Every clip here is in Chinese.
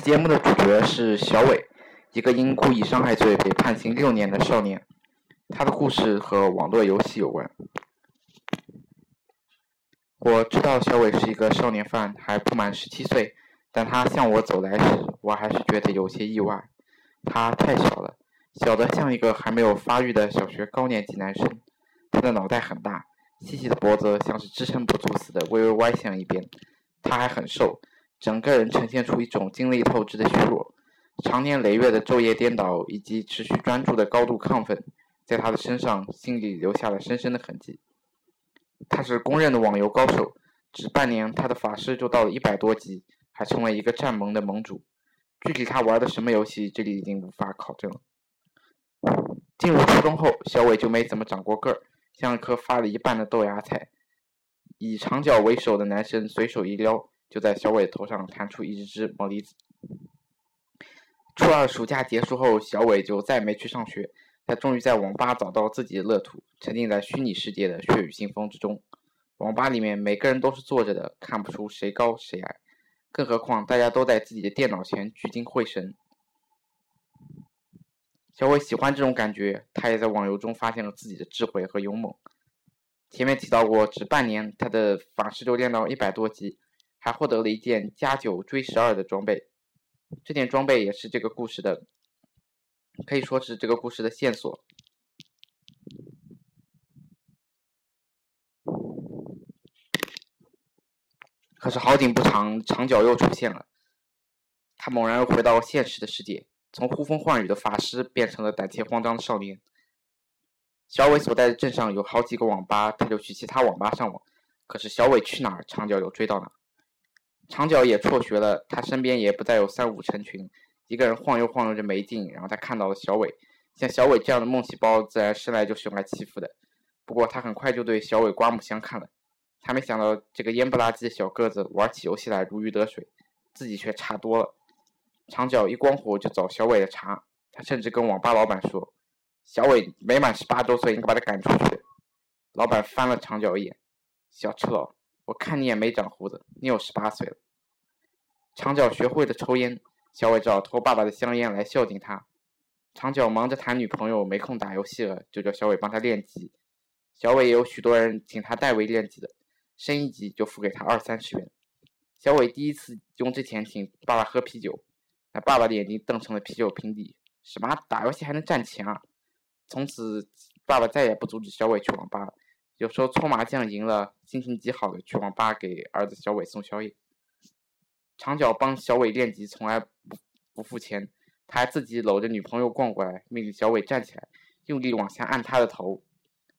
次节目的主角是小伟，一个因故意伤害罪被判刑六年的少年。他的故事和网络游戏有关。我知道小伟是一个少年犯，还不满十七岁，但他向我走来时，我还是觉得有些意外。他太小了，小的像一个还没有发育的小学高年级男生。他的脑袋很大，细细的脖子像是支撑不住似的，微微歪向一边。他还很瘦。整个人呈现出一种精力透支的虚弱，长年累月的昼夜颠倒以及持续专注的高度亢奋，在他的身上、心里留下了深深的痕迹。他是公认的网游高手，只半年他的法师就到了一百多级，还成为一个战盟的盟主。具体他玩的什么游戏，这里已经无法考证了。进入初中后，小伟就没怎么长过个儿，像一颗发了一半的豆芽菜。以长脚为首的男生随手一撩。就在小伟头上弹出一只只毛梨子。初二暑假结束后，小伟就再没去上学。他终于在网吧找到自己的乐土，沉浸在虚拟世界的血雨腥风之中。网吧里面每个人都是坐着的，看不出谁高谁矮，更何况大家都在自己的电脑前聚精会神。小伟喜欢这种感觉，他也在网游中发现了自己的智慧和勇猛。前面提到过，只半年，他的法师就练到一百多级。还获得了一件加九追十二的装备，这件装备也是这个故事的，可以说是这个故事的线索。可是好景不长，长脚又出现了。他猛然又回到现实的世界，从呼风唤雨的法师变成了胆怯慌张的少年。小伟所在的镇上有好几个网吧，他就去其他网吧上网。可是小伟去哪儿，长脚又追到哪。长脚也辍学了，他身边也不再有三五成群，一个人晃悠晃悠着没劲。然后他看到了小伟，像小伟这样的梦细胞，自然生来就是用来欺负的。不过他很快就对小伟刮目相看了，他没想到这个烟不拉几的小个子玩起游戏来如鱼得水，自己却差多了。长脚一光火就找小伟的茬，他甚至跟网吧老板说：“小伟没满十八周岁，应该把他赶出去。”老板翻了长脚一眼，小赤佬。我看你也没长胡子，你有十八岁了。长脚学会了抽烟，小伟只好偷爸爸的香烟来孝敬他。长脚忙着谈女朋友，没空打游戏了，就叫小伟帮他练级。小伟也有许多人请他代为练级的，升一级就付给他二三十元。小伟第一次用这钱请爸爸喝啤酒，那爸爸的眼睛瞪成了啤酒瓶底。什么打游戏还能赚钱啊？从此，爸爸再也不阻止小伟去网吧了。有时候搓麻将赢了，心情极好的去网吧给儿子小伟送宵夜。长脚帮小伟练级，从来不不付钱，他还自己搂着女朋友逛过来，命令小伟站起来，用力往下按他的头，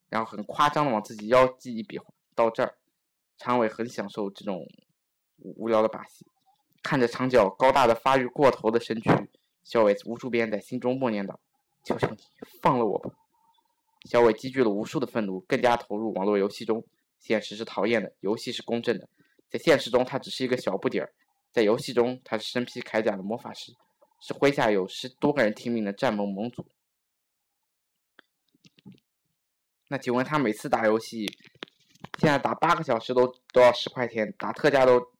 然后很夸张的往自己腰际一比划，到这儿。长伟很享受这种无聊的把戏，看着长脚高大的发育过头的身躯，小伟无数遍在心中默念道：“求求你放了我吧。”小伟积聚了无数的愤怒，更加投入网络游戏中。现实是讨厌的，游戏是公正的。在现实中，他只是一个小不点儿；在游戏中，他是身披铠甲的魔法师，是麾下有十多个人听命的战盟盟主。那请问他每次打游戏，现在打八个小时都都要十块钱，打特价都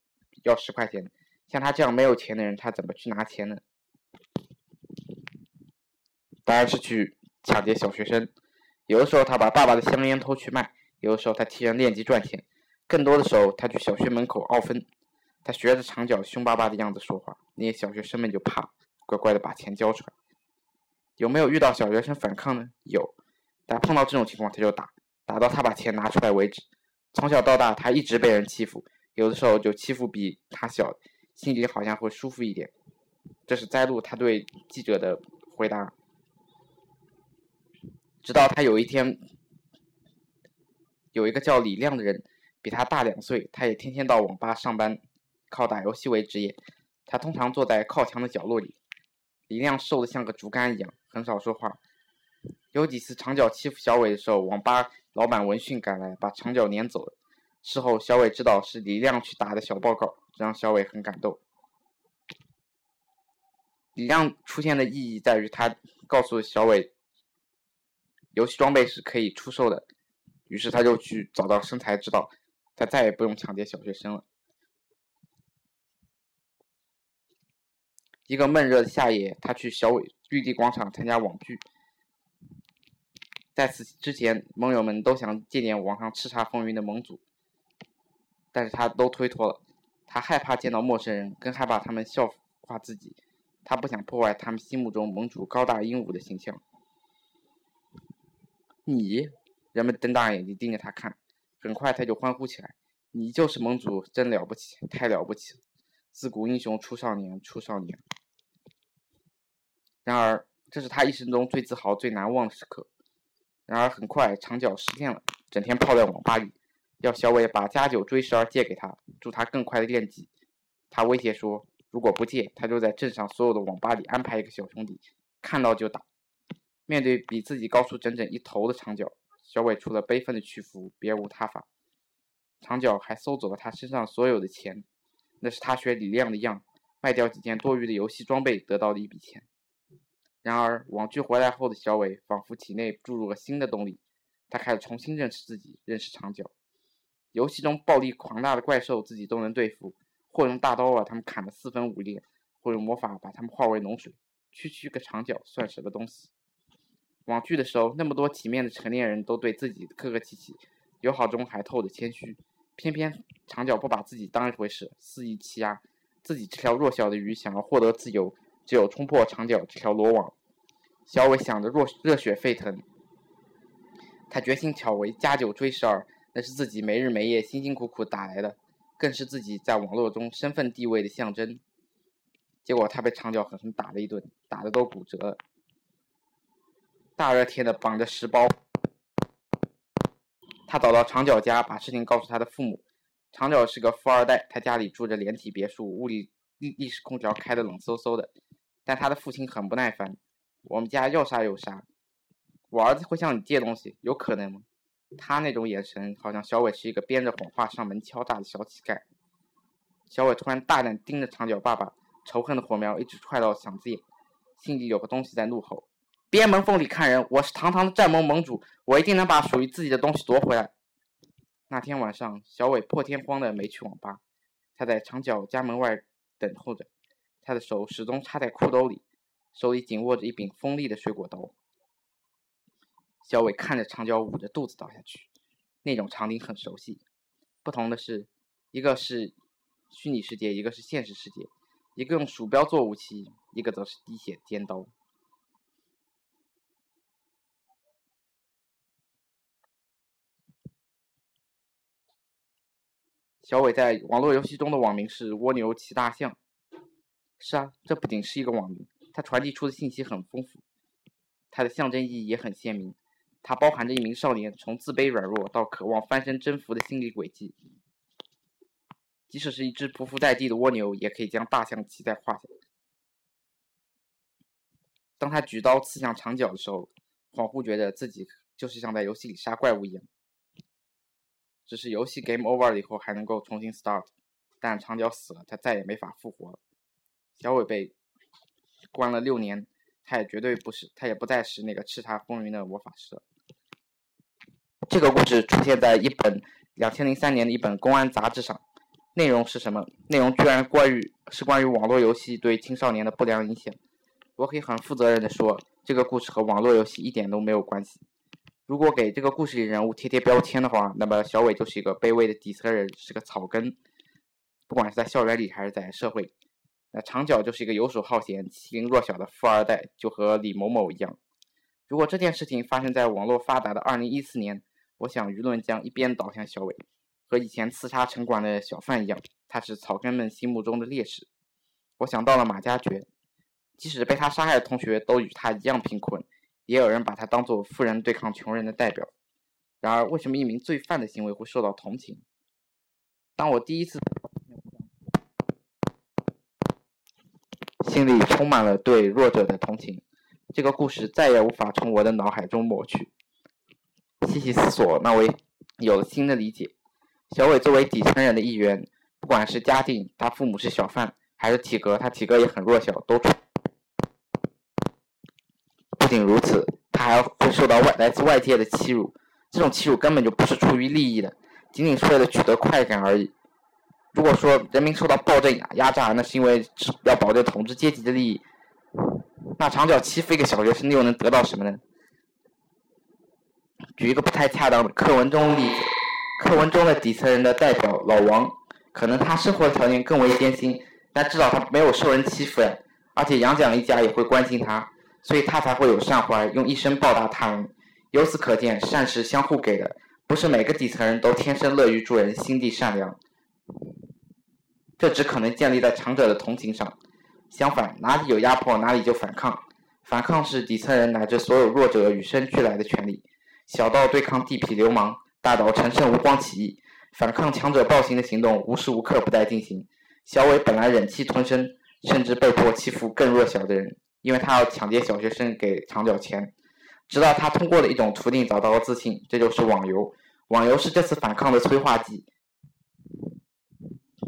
要十块钱。像他这样没有钱的人，他怎么去拿钱呢？当然是去抢劫小学生。有的时候他把爸爸的香烟偷去卖，有的时候他替人练级赚钱，更多的时候他去小学门口傲分。他学着长脚凶巴巴的样子说话，那些小学生们就怕，乖乖的把钱交出来。有没有遇到小学生反抗呢？有，但碰到这种情况他就打，打到他把钱拿出来为止。从小到大他一直被人欺负，有的时候就欺负比他小，心里好像会舒服一点。这是摘录他对记者的回答。直到他有一天，有一个叫李亮的人，比他大两岁，他也天天到网吧上班，靠打游戏为职业。他通常坐在靠墙的角落里。李亮瘦得像个竹竿一样，很少说话。有几次长脚欺负小伟的时候，网吧老板闻讯赶来，把长脚撵走了。事后小伟知道是李亮去打的小报告，这让小伟很感动。李亮出现的意义在于他告诉小伟。游戏装备是可以出售的，于是他就去找到生财之道，他再也不用抢劫小学生了。一个闷热的夏夜，他去小伟绿地广场参加网剧。在此之前，盟友们都想见见网上叱咤风云的盟主，但是他都推脱了。他害怕见到陌生人，更害怕他们笑话自己。他不想破坏他们心目中盟主高大英武的形象。你，人们瞪大眼睛盯着他看，很快他就欢呼起来：“你就是盟主，真了不起，太了不起了！自古英雄出少年，出少年。”然而，这是他一生中最自豪、最难忘的时刻。然而，很快长脚实现了，整天泡在网吧里，要小伟把加九追十二借给他，助他更快的练级。他威胁说。如果不借，他就在镇上所有的网吧里安排一个小兄弟，看到就打。面对比自己高出整整一头的长脚，小伟除了悲愤的屈服，别无他法。长脚还搜走了他身上所有的钱，那是他学李亮的样，卖掉几件多余的游戏装备得到的一笔钱。然而网剧回来后的小伟，仿佛体内注入了新的动力，他开始重新认识自己，认识长脚。游戏中暴力狂大的怪兽，自己都能对付。或用大刀把他们砍得四分五裂，或用魔法把他们化为脓水，区区个长脚算什么东西？网剧的时候，那么多体面的成年人都对自己客客气气，友好中还透着谦虚，偏偏长脚不把自己当一回事，肆意欺压自己这条弱小的鱼，想要获得自由，只有冲破长脚这条罗网。小伟想着热热血沸腾，他决心挑为加九追十二，那是自己没日没夜辛辛苦苦打来的。更是自己在网络中身份地位的象征。结果他被长脚狠狠打了一顿，打的都骨折了。大热天的，绑着十包。他找到长脚家，把事情告诉他的父母。长脚是个富二代，他家里住着连体别墅，屋里立立式空调开的冷飕飕的。但他的父亲很不耐烦：“我们家要啥有啥，我儿子会向你借东西，有可能吗？”他那种眼神，好像小伟是一个编着谎话上门敲诈的小乞丐。小伟突然大胆盯着长脚爸爸，仇恨的火苗一直踹到嗓子眼，心里有个东西在怒吼：“别门缝里看人！我是堂堂的战盟盟主，我一定能把属于自己的东西夺回来。”那天晚上，小伟破天荒的没去网吧，他在长角家门外等候着，他的手始终插在裤兜里，手里紧握着一柄锋利的水果刀。小伟看着长角捂着肚子倒下去，那种场景很熟悉。不同的是，一个是虚拟世界，一个是现实世界；一个用鼠标做武器，一个则是滴血尖刀。小伟在网络游戏中的网名是蜗牛骑大象。是啊，这不仅是一个网名，它传递出的信息很丰富，它的象征意义也很鲜明。它包含着一名少年从自卑软弱到渴望翻身征服的心理轨迹。即使是一只匍匐在地的蜗牛，也可以将大象骑在胯下。当他举刀刺向长角的时候，恍惚觉得自己就是像在游戏里杀怪物一样。只是游戏 game over 了以后还能够重新 start，但长角死了，他再也没法复活了。小伟被关了六年。他也绝对不是，他也不再是那个叱咤风云的魔法师。这个故事出现在一本两千零三年的一本公安杂志上，内容是什么？内容居然关于是关于网络游戏对青少年的不良影响。我可以很负责任的说，这个故事和网络游戏一点都没有关系。如果给这个故事里人物贴贴标签的话，那么小伟就是一个卑微的底层人，是个草根，不管是在校园里还是在社会。那长脚就是一个游手好闲、欺凌弱小的富二代，就和李某某一样。如果这件事情发生在网络发达的二零一四年，我想舆论将一边倒向小伟，和以前刺杀城管的小贩一样，他是草根们心目中的烈士。我想到了马加爵，即使被他杀害的同学都与他一样贫困，也有人把他当做富人对抗穷人的代表。然而，为什么一名罪犯的行为会受到同情？当我第一次。心里充满了对弱者的同情，这个故事再也无法从我的脑海中抹去。细细思索，那我有了新的理解。小伟作为底层人的一员，不管是家境，他父母是小贩，还是体格，他体格也很弱小，都不仅如此，他还会受到外来自外界的欺辱。这种欺辱根本就不是出于利益的，仅仅是为了取得快感而已。如果说人民受到暴政压压榨，那是因为要保证统治阶级的利益，那长脚欺负一个小学生又能得到什么呢？举一个不太恰当的课文中例子，课文中的底层人的代表老王，可能他生活条件更为艰辛，但至少他没有受人欺负呀，而且杨蒋一家也会关心他，所以他才会有善怀，用一生报答他人。由此可见，善是相互给的，不是每个底层人都天生乐于助人，心地善良。这只可能建立在强者的同情上。相反，哪里有压迫，哪里就反抗。反抗是底层人乃至所有弱者与生俱来的权利。小到对抗地痞流氓，大到陈胜吴广起义，反抗强者暴行的行动无时无刻不在进行。小伟本来忍气吞声，甚至被迫欺负更弱小的人，因为他要抢劫小学生给长角钱。直到他通过了一种途径找到了自信，这就是网游。网游是这次反抗的催化剂。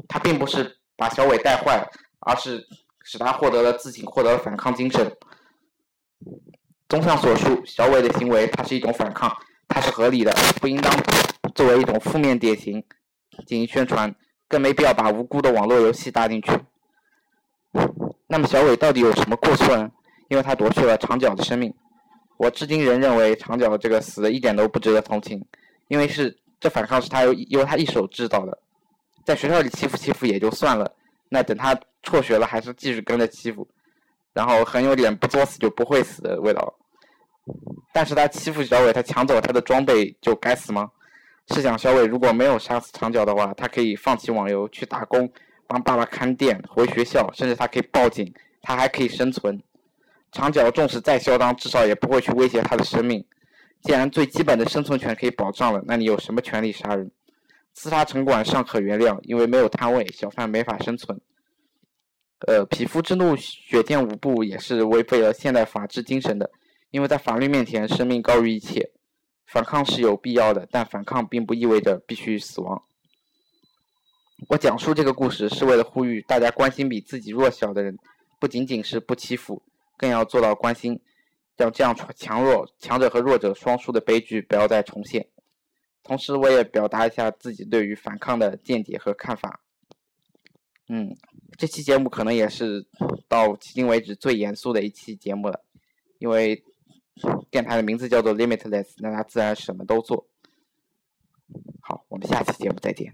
他并不是把小伟带坏，而是使他获得了自信，获得了反抗精神。综上所述，小伟的行为它是一种反抗，它是合理的，不应当作为一种负面典型进行宣传，更没必要把无辜的网络游戏搭进去。那么小伟到底有什么过错呢？因为他夺去了长脚的生命。我至今仍认为长脚这个死的一点都不值得同情，因为是这反抗是他由由他一手制造的，在学校里欺负欺负也就算了，那等他辍学了还是继续跟着欺负，然后很有点不作死就不会死的味道。但是他欺负小伟，他抢走他的装备就该死吗？试想小伟如果没有杀死长脚的话，他可以放弃网游去打工，帮爸爸看店，回学校，甚至他可以报警，他还可以生存。长脚纵使再嚣张，至少也不会去威胁他的生命。既然最基本的生存权可以保障了，那你有什么权利杀人？刺杀城管尚可原谅，因为没有摊位，小贩没法生存。呃，匹夫之怒，血溅五步，也是违背了现代法治精神的。因为在法律面前，生命高于一切。反抗是有必要的，但反抗并不意味着必须死亡。我讲述这个故事是为了呼吁大家关心比自己弱小的人，不仅仅是不欺负。更要做到关心，让这样强弱、强者和弱者双输的悲剧不要再重现。同时，我也表达一下自己对于反抗的见解和看法。嗯，这期节目可能也是到迄今为止最严肃的一期节目了，因为电台的名字叫做 Limitless，那它自然什么都做。好，我们下期节目再见。